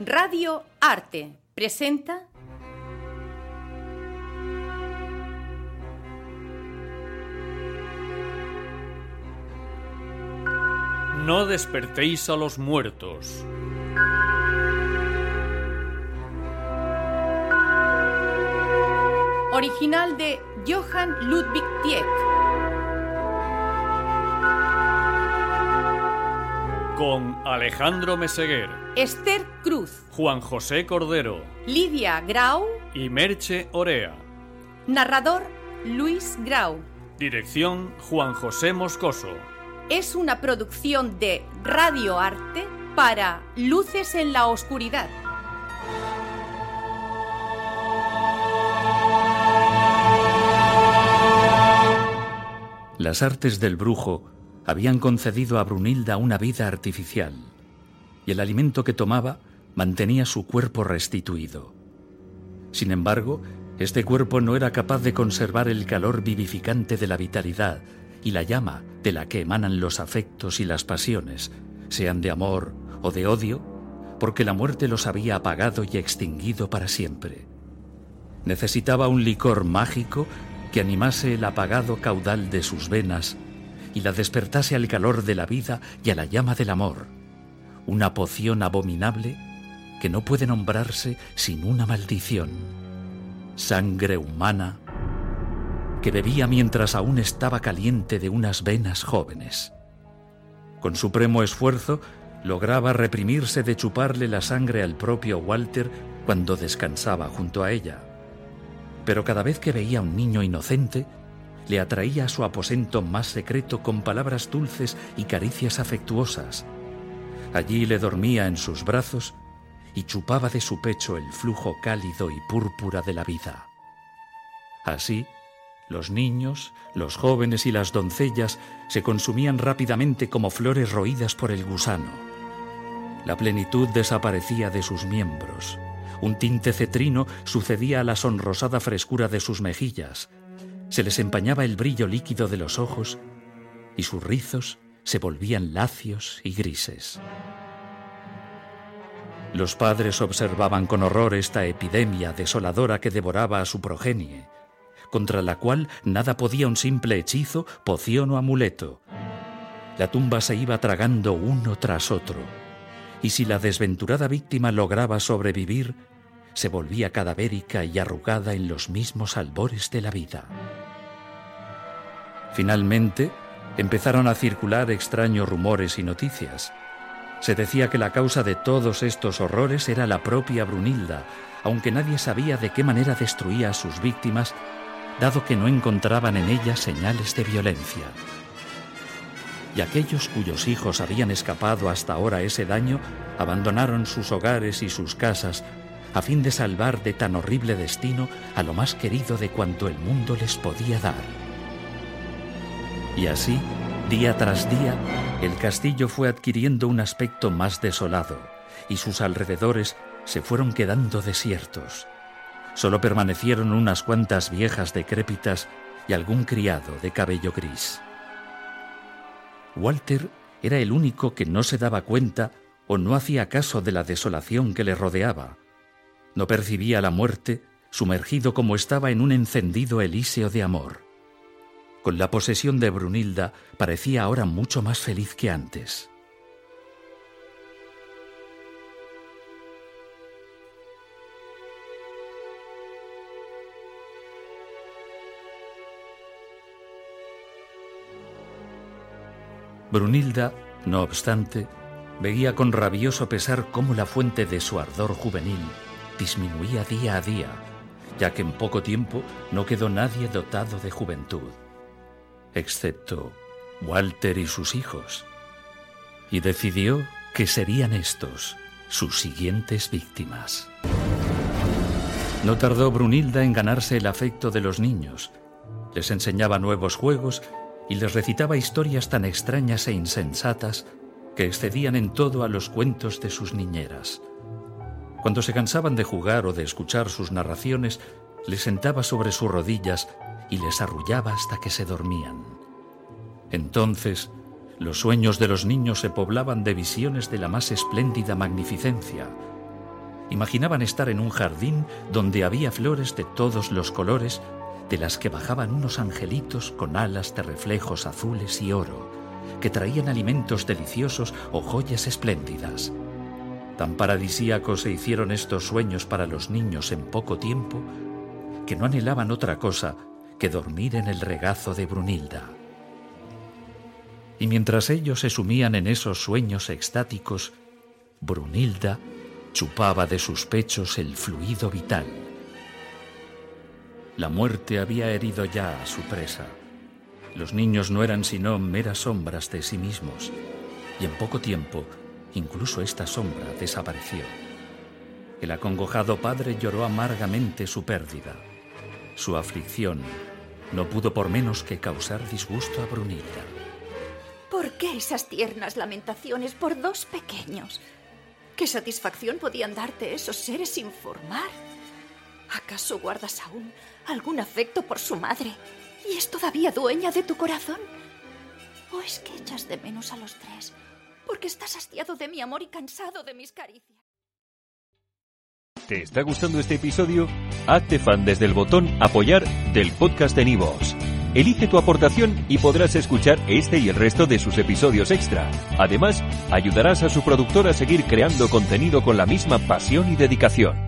Radio Arte presenta No despertéis a los muertos. Original de Johann Ludwig Tieck. Con Alejandro Meseguer, Esther Cruz, Juan José Cordero Lidia Grau, y Merche Orea. narrador Luis Grau. Dirección Juan José Moscoso. Es una producción de Radio Arte para Luces en la Oscuridad. Las artes del brujo habían concedido a Brunilda una vida artificial, y el alimento que tomaba mantenía su cuerpo restituido. Sin embargo, este cuerpo no era capaz de conservar el calor vivificante de la vitalidad y la llama de la que emanan los afectos y las pasiones, sean de amor o de odio, porque la muerte los había apagado y extinguido para siempre. Necesitaba un licor mágico que animase el apagado caudal de sus venas y la despertase al calor de la vida y a la llama del amor, una poción abominable que no puede nombrarse sin una maldición, sangre humana que bebía mientras aún estaba caliente de unas venas jóvenes. Con supremo esfuerzo lograba reprimirse de chuparle la sangre al propio Walter cuando descansaba junto a ella. Pero cada vez que veía a un niño inocente, le atraía a su aposento más secreto con palabras dulces y caricias afectuosas. Allí le dormía en sus brazos y chupaba de su pecho el flujo cálido y púrpura de la vida. Así, los niños, los jóvenes y las doncellas se consumían rápidamente como flores roídas por el gusano. La plenitud desaparecía de sus miembros. Un tinte cetrino sucedía a la sonrosada frescura de sus mejillas. Se les empañaba el brillo líquido de los ojos y sus rizos se volvían lacios y grises. Los padres observaban con horror esta epidemia desoladora que devoraba a su progenie, contra la cual nada podía un simple hechizo, poción o amuleto. La tumba se iba tragando uno tras otro, y si la desventurada víctima lograba sobrevivir, se volvía cadavérica y arrugada en los mismos albores de la vida. Finalmente, empezaron a circular extraños rumores y noticias. Se decía que la causa de todos estos horrores era la propia Brunilda, aunque nadie sabía de qué manera destruía a sus víctimas, dado que no encontraban en ellas señales de violencia. Y aquellos cuyos hijos habían escapado hasta ahora ese daño, abandonaron sus hogares y sus casas, a fin de salvar de tan horrible destino a lo más querido de cuanto el mundo les podía dar. Y así, día tras día, el castillo fue adquiriendo un aspecto más desolado, y sus alrededores se fueron quedando desiertos. Solo permanecieron unas cuantas viejas decrépitas y algún criado de cabello gris. Walter era el único que no se daba cuenta o no hacía caso de la desolación que le rodeaba. No percibía la muerte, sumergido como estaba en un encendido elíseo de amor. Con la posesión de Brunilda parecía ahora mucho más feliz que antes. Brunilda, no obstante, veía con rabioso pesar cómo la fuente de su ardor juvenil disminuía día a día, ya que en poco tiempo no quedó nadie dotado de juventud, excepto Walter y sus hijos, y decidió que serían estos sus siguientes víctimas. No tardó Brunilda en ganarse el afecto de los niños. Les enseñaba nuevos juegos y les recitaba historias tan extrañas e insensatas que excedían en todo a los cuentos de sus niñeras. Cuando se cansaban de jugar o de escuchar sus narraciones, les sentaba sobre sus rodillas y les arrullaba hasta que se dormían. Entonces, los sueños de los niños se poblaban de visiones de la más espléndida magnificencia. Imaginaban estar en un jardín donde había flores de todos los colores, de las que bajaban unos angelitos con alas de reflejos azules y oro, que traían alimentos deliciosos o joyas espléndidas. Tan paradisíacos se hicieron estos sueños para los niños en poco tiempo, que no anhelaban otra cosa que dormir en el regazo de Brunilda y mientras ellos se sumían en esos sueños extáticos, Brunilda chupaba de sus pechos el fluido vital. La muerte había herido ya a su presa. Los niños no eran sino meras sombras de sí mismos, y en poco tiempo incluso esta sombra desapareció. El acongojado padre lloró amargamente su pérdida. Su aflicción no pudo por menos que causar disgusto a Brunilda. ¿Por qué esas tiernas lamentaciones por dos pequeños? ¿Qué satisfacción podían darte esos seres sin formar? ¿Acaso guardas aún algún afecto por su madre y es todavía dueña de tu corazón? ¿O es que echas de menos a los tres porque estás hastiado de mi amor y cansado de mis caricias? ¿Te está gustando este episodio? Hazte fan desde el botón apoyar del podcast de Nivos. Elige tu aportación y podrás escuchar este y el resto de sus episodios extra. Además, ayudarás a su productor a seguir creando contenido con la misma pasión y dedicación.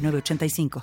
85